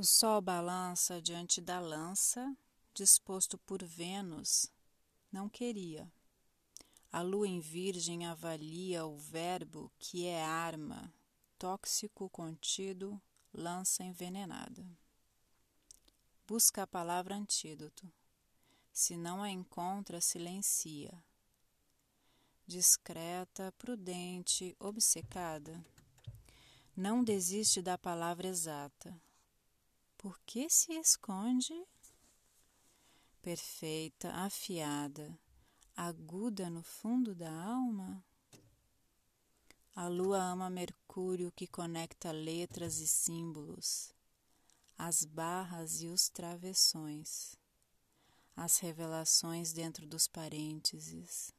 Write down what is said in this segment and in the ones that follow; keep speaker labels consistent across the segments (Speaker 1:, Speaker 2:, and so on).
Speaker 1: O Sol balança diante da lança, disposto por Vênus, não queria. A lua em Virgem avalia o verbo que é arma, tóxico contido, lança envenenada. Busca a palavra antídoto. Se não a encontra, silencia. Discreta, prudente, obcecada, não desiste da palavra exata por que se esconde? Perfeita, afiada, aguda no fundo da alma? A lua ama Mercúrio que conecta letras e símbolos, as barras e os travessões, as revelações dentro dos parênteses,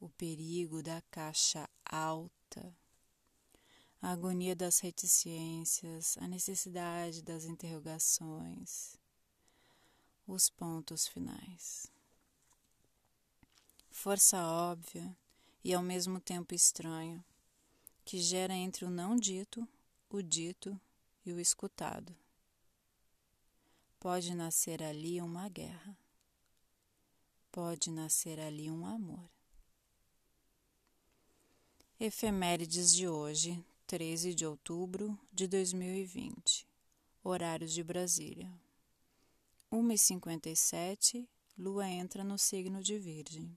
Speaker 1: o perigo da caixa alta a agonia das reticências, a necessidade das interrogações, os pontos finais. Força óbvia e ao mesmo tempo estranho, que gera entre o não dito, o dito e o escutado. Pode nascer ali uma guerra, pode nascer ali um amor. Efemérides de hoje, 13 de outubro de 2020, horários de Brasília. 1h57, Lua entra no signo de Virgem.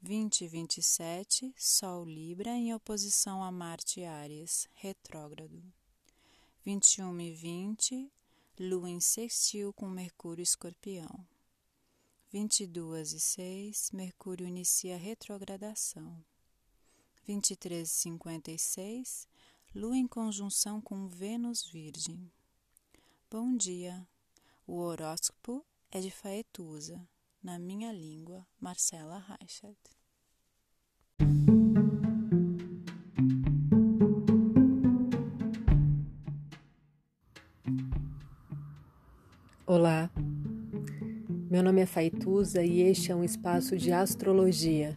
Speaker 1: 20 e 27, Sol Libra em oposição a Marte e Áries, retrógrado. 21 e 20, Lua em sextil com Mercúrio Escorpião. 22 e 6, Mercúrio inicia retrogradação. 2356, Lua em conjunção com Vênus Virgem. Bom dia. O horóscopo é de Faetusa, na minha língua, Marcela Reichert.
Speaker 2: Olá, meu nome é Faituza e este é um espaço de astrologia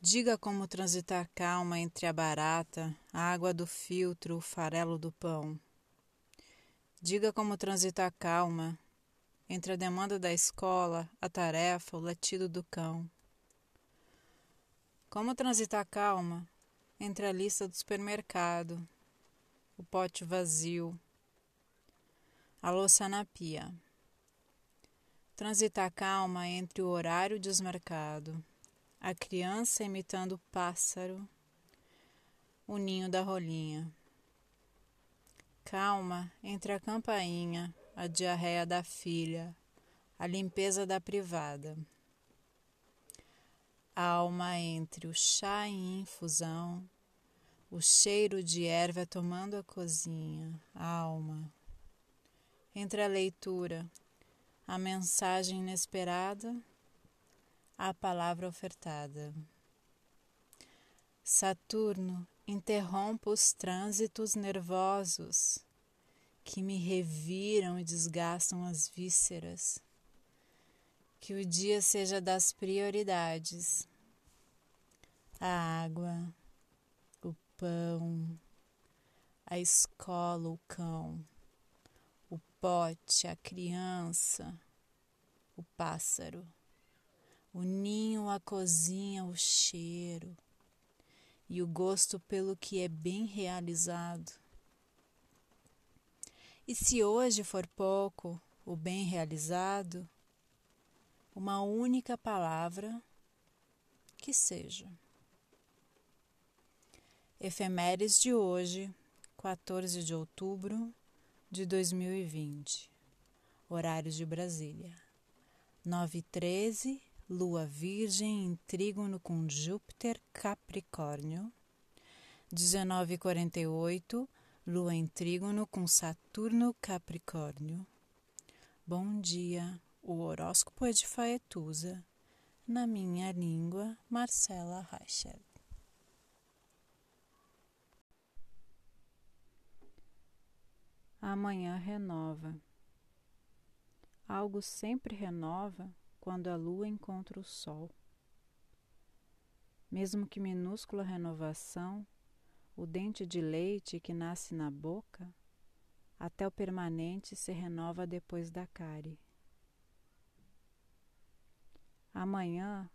Speaker 1: Diga como transitar calma entre a barata, a água do filtro, o farelo do pão. Diga como transitar calma entre a demanda da escola, a tarefa, o latido do cão. Como transitar calma entre a lista do supermercado, o pote vazio, a louça na pia. Transitar calma entre o horário desmarcado a criança imitando o pássaro, o ninho da rolinha. Calma entre a campainha, a diarreia da filha, a limpeza da privada. Alma entre o chá em infusão, o cheiro de erva tomando a cozinha, alma. Entre a leitura, a mensagem inesperada a palavra ofertada. Saturno interrompa os trânsitos nervosos que me reviram e desgastam as vísceras. Que o dia seja das prioridades. A água, o pão, a escola, o cão, o pote, a criança, o pássaro o ninho, a cozinha, o cheiro e o gosto pelo que é bem realizado. E se hoje for pouco o bem realizado, uma única palavra que seja. Efemérides de hoje, 14 de outubro de 2020. Horários de Brasília. 9 e 13 Lua Virgem em trígono com Júpiter Capricórnio. 1948, Lua em trígono com Saturno Capricórnio. Bom dia, o horóscopo é de Faetusa. Na minha língua, Marcela Reichert. Amanhã renova. Algo sempre renova quando a lua encontra o sol. Mesmo que minúscula renovação, o dente de leite que nasce na boca, até o permanente se renova depois da cárie. Amanhã,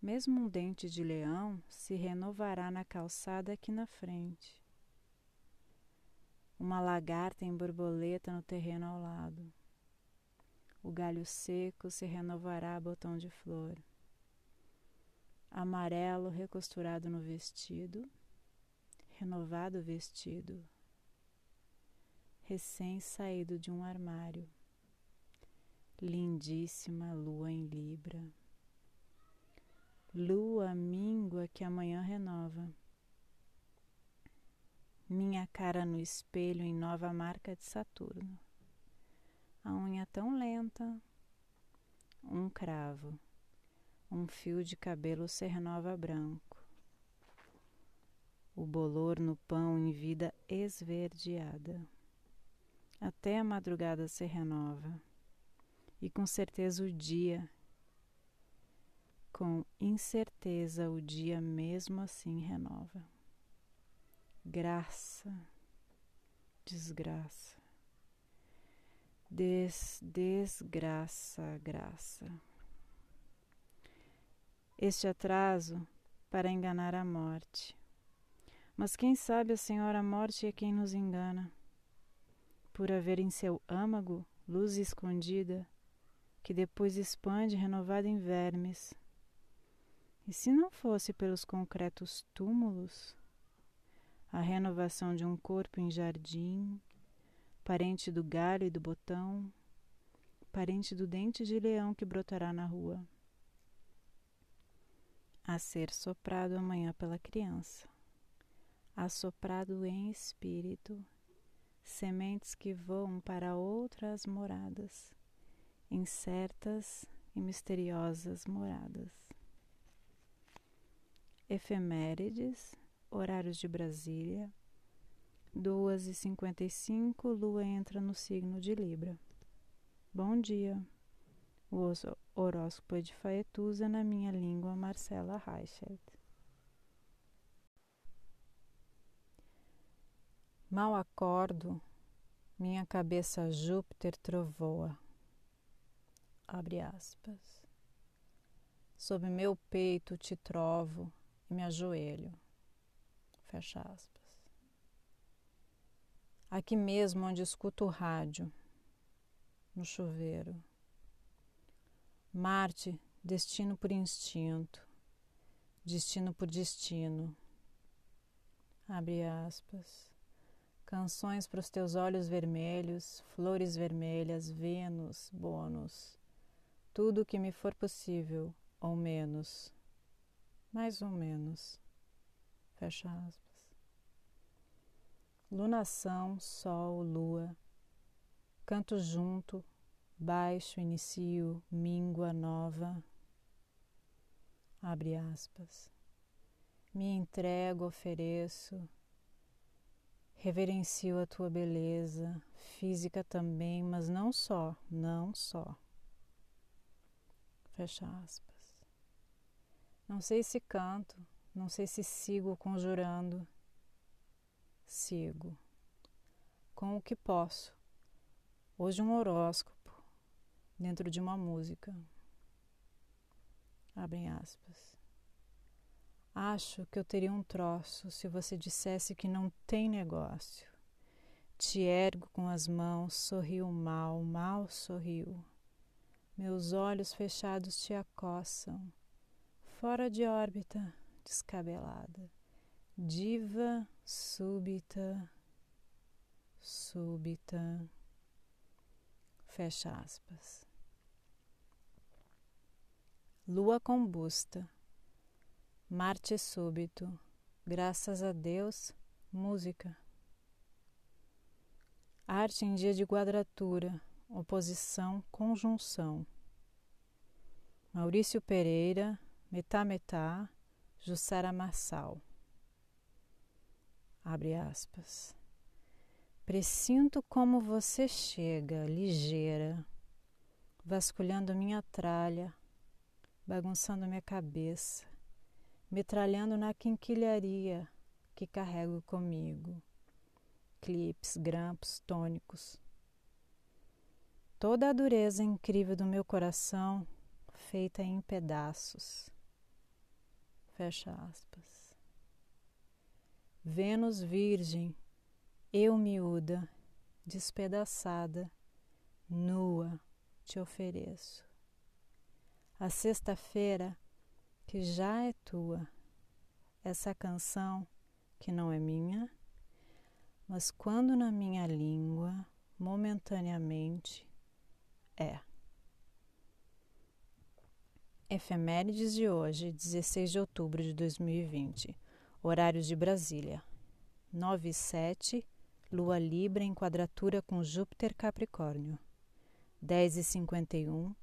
Speaker 1: mesmo um dente de leão se renovará na calçada aqui na frente. Uma lagarta em borboleta no terreno ao lado. O galho seco se renovará botão de flor. Amarelo recosturado no vestido. Renovado vestido, recém-saído de um armário, lindíssima lua em Libra, lua míngua que amanhã renova, minha cara no espelho em nova marca de Saturno, a unha tão lenta, um cravo, um fio de cabelo se renova branco. O bolor no pão em vida esverdeada. Até a madrugada se renova, e com certeza o dia, com incerteza o dia mesmo assim renova. Graça, desgraça, des, desgraça, graça. Este atraso para enganar a morte mas quem sabe a Senhora Morte é quem nos engana, por haver em seu âmago luz escondida, que depois expande renovada em vermes. E se não fosse pelos concretos túmulos, a renovação de um corpo em jardim, parente do galho e do botão, parente do dente de leão que brotará na rua, a ser soprado amanhã pela criança. Assoprado em espírito, sementes que voam para outras moradas, incertas e misteriosas moradas. Efemérides, horários de Brasília, 2 e 55 Lua entra no signo de Libra. Bom dia. O horóscopo de Faetusa na minha língua, Marcela Reichert. Mal acordo, minha cabeça Júpiter trovoa. Abre aspas. Sob meu peito te trovo e me ajoelho. Fecha aspas. Aqui mesmo onde escuto o rádio, no chuveiro. Marte, destino por instinto, destino por destino. Abre aspas. Canções para os teus olhos vermelhos, flores vermelhas, Vênus, bônus. Tudo o que me for possível, ou menos. Mais ou menos. Fecha aspas. Lunação, Sol, Lua. Canto junto, baixo, inicio, míngua nova. Abre aspas. Me entrego, ofereço Reverencio a tua beleza, física também, mas não só, não só. Fecha aspas. Não sei se canto, não sei se sigo conjurando. Sigo. Com o que posso. Hoje um horóscopo dentro de uma música. Abrem aspas. Acho que eu teria um troço se você dissesse que não tem negócio. Te ergo com as mãos, sorriu mal, mal sorriu. Meus olhos fechados te acossam, fora de órbita, descabelada. Diva súbita, súbita. Fecha aspas. Lua combusta Marte súbito, graças a Deus, música.
Speaker 3: Arte em dia de quadratura, oposição, conjunção. Maurício Pereira, Metá Metá, Jussara Marçal. Abre aspas. Presinto como você chega, ligeira, vasculhando minha tralha, bagunçando minha cabeça, metralhando na quinquilharia que carrego comigo clipes, grampos, tônicos. Toda a dureza incrível do meu coração feita em pedaços. Fecha aspas. Vênus virgem, eu miúda, despedaçada, nua, te ofereço. A sexta-feira que já é tua, essa canção que não é minha mas quando na minha língua, momentaneamente, é. Efemérides de hoje, 16 de outubro de 2020, horários de Brasília. 9 e 7, Lua Libra em quadratura com Júpiter Capricórnio. 10 e 51,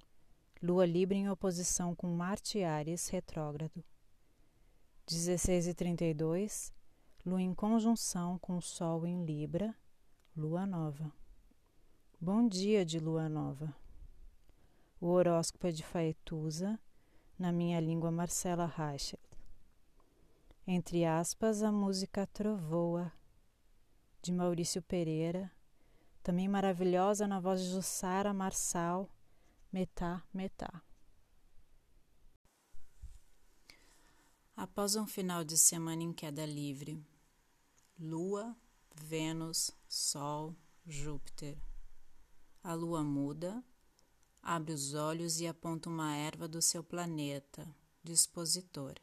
Speaker 3: Lua Libra em oposição com Marte Ares retrógrado. 16 e 32, Lua em conjunção com Sol em Libra, Lua Nova. Bom dia de Lua Nova. O horóscopo é de Faetusa, na minha língua Marcela Rachel. Entre aspas, a música Trovoa, de Maurício Pereira, também maravilhosa na voz de Jussara Marçal, Metá Metá.
Speaker 1: Após um final de semana em queda livre, Lua, Vênus, Sol, Júpiter. A lua muda, abre os olhos e aponta uma erva do seu planeta, dispositor.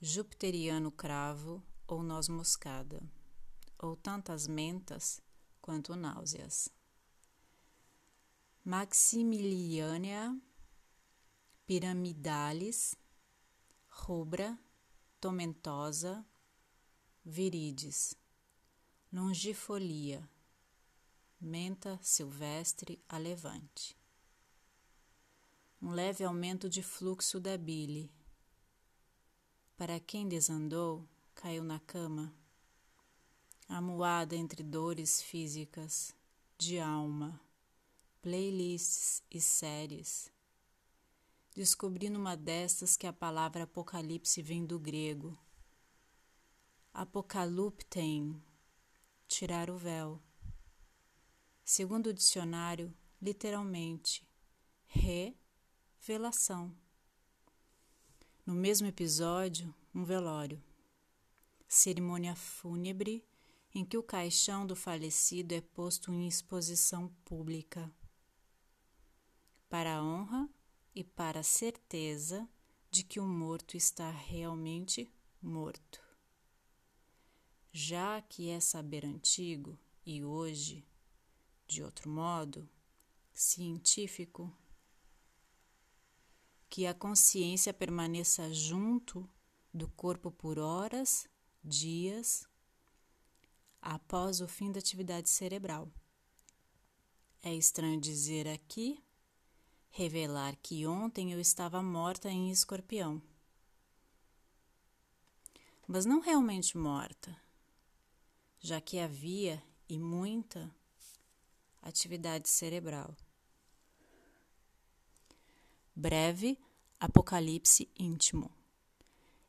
Speaker 1: Jupiteriano cravo ou noz moscada, ou tantas mentas quanto náuseas. Maximiliania piramidalis, rubra, tomentosa, virides, longifolia, menta silvestre a levante. Um leve aumento de fluxo da bile. Para quem desandou, caiu na cama, amuada entre dores físicas, de alma, playlists e séries. Descobri numa destas que a palavra apocalipse vem do grego Apocaluptem, tirar o véu. Segundo o dicionário, literalmente, revelação. No mesmo episódio, um velório. Cerimônia fúnebre em que o caixão do falecido é posto em exposição pública. Para a honra e para a certeza de que o morto está realmente morto já que é saber antigo e hoje, de outro modo, científico, que a consciência permaneça junto do corpo por horas, dias, após o fim da atividade cerebral. É estranho dizer aqui, revelar que ontem eu estava morta em escorpião. Mas não realmente morta já que havia e muita atividade cerebral. Breve apocalipse íntimo.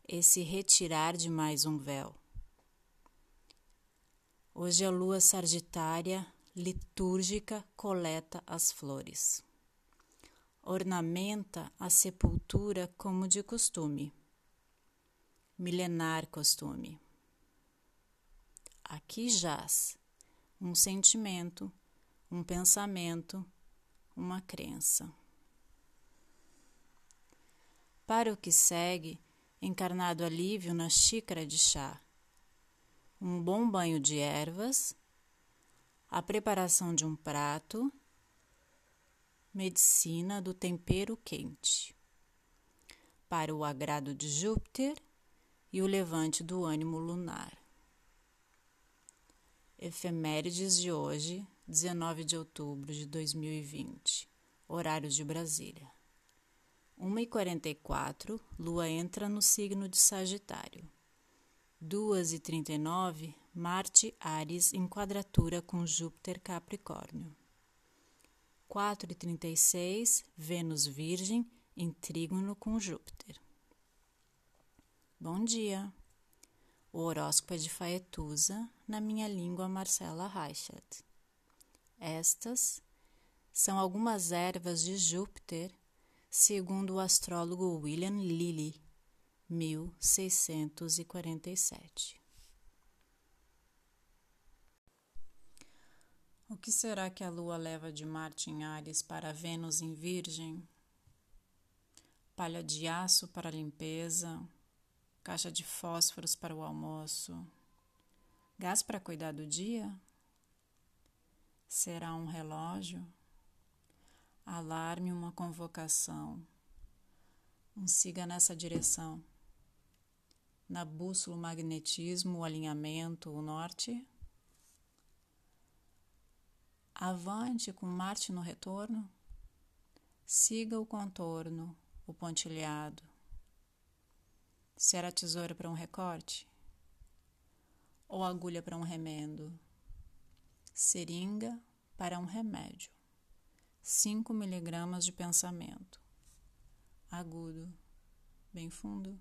Speaker 1: Esse retirar de mais um véu. Hoje a lua sagitária litúrgica coleta as flores. Ornamenta a sepultura como de costume. Milenar costume. Aqui jaz um sentimento, um pensamento, uma crença. Para o que segue, encarnado alívio na xícara de chá, um bom banho de ervas, a preparação de um prato, medicina do tempero quente, para o agrado de Júpiter e o levante do ânimo lunar. Efemérides de hoje, 19 de outubro de 2020. Horários de Brasília. 1h44, Lua entra no signo de Sagitário. 2h39, Marte Ares em quadratura com Júpiter Capricórnio. 4h36, Vênus Virgem em trígono com Júpiter. Bom dia! O horóscopo é de Faetusa, na minha língua Marcela Reichert. Estas são algumas ervas de Júpiter, segundo o astrólogo William Lilly, 1647. O que será que a Lua leva de Marte em Ares para Vênus em Virgem? Palha de aço para limpeza, caixa de fósforos para o almoço, gás para cuidar do dia? Será um relógio? Alarme uma convocação. Um siga nessa direção. Na bússola, o magnetismo, o alinhamento, o norte? Avante com Marte no retorno? Siga o contorno, o pontilhado Será tesoura para um recorte? Ou agulha para um remendo? Seringa para um remédio. 5 miligramas de pensamento. Agudo, bem fundo.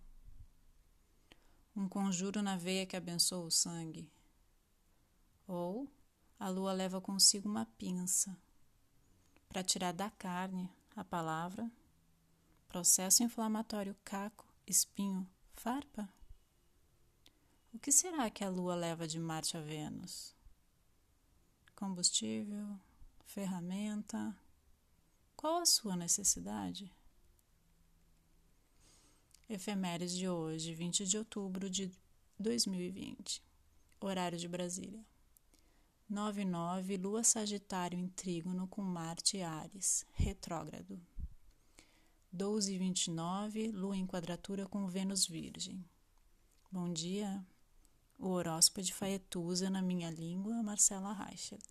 Speaker 1: Um conjuro na veia que abençoa o sangue. Ou a lua leva consigo uma pinça para tirar da carne a palavra, processo inflamatório caco, espinho, Farpa? O que será que a Lua leva de Marte a Vênus? Combustível? Ferramenta? Qual a sua necessidade? Efemérides de hoje, 20 de outubro de 2020. Horário de Brasília. 99, Lua Sagitário em trígono com Marte e Ares, retrógrado. 12 e 29, Lua em quadratura com Vênus Virgem. Bom dia. O horóscopo de Faetusa na minha língua, Marcela Reichert.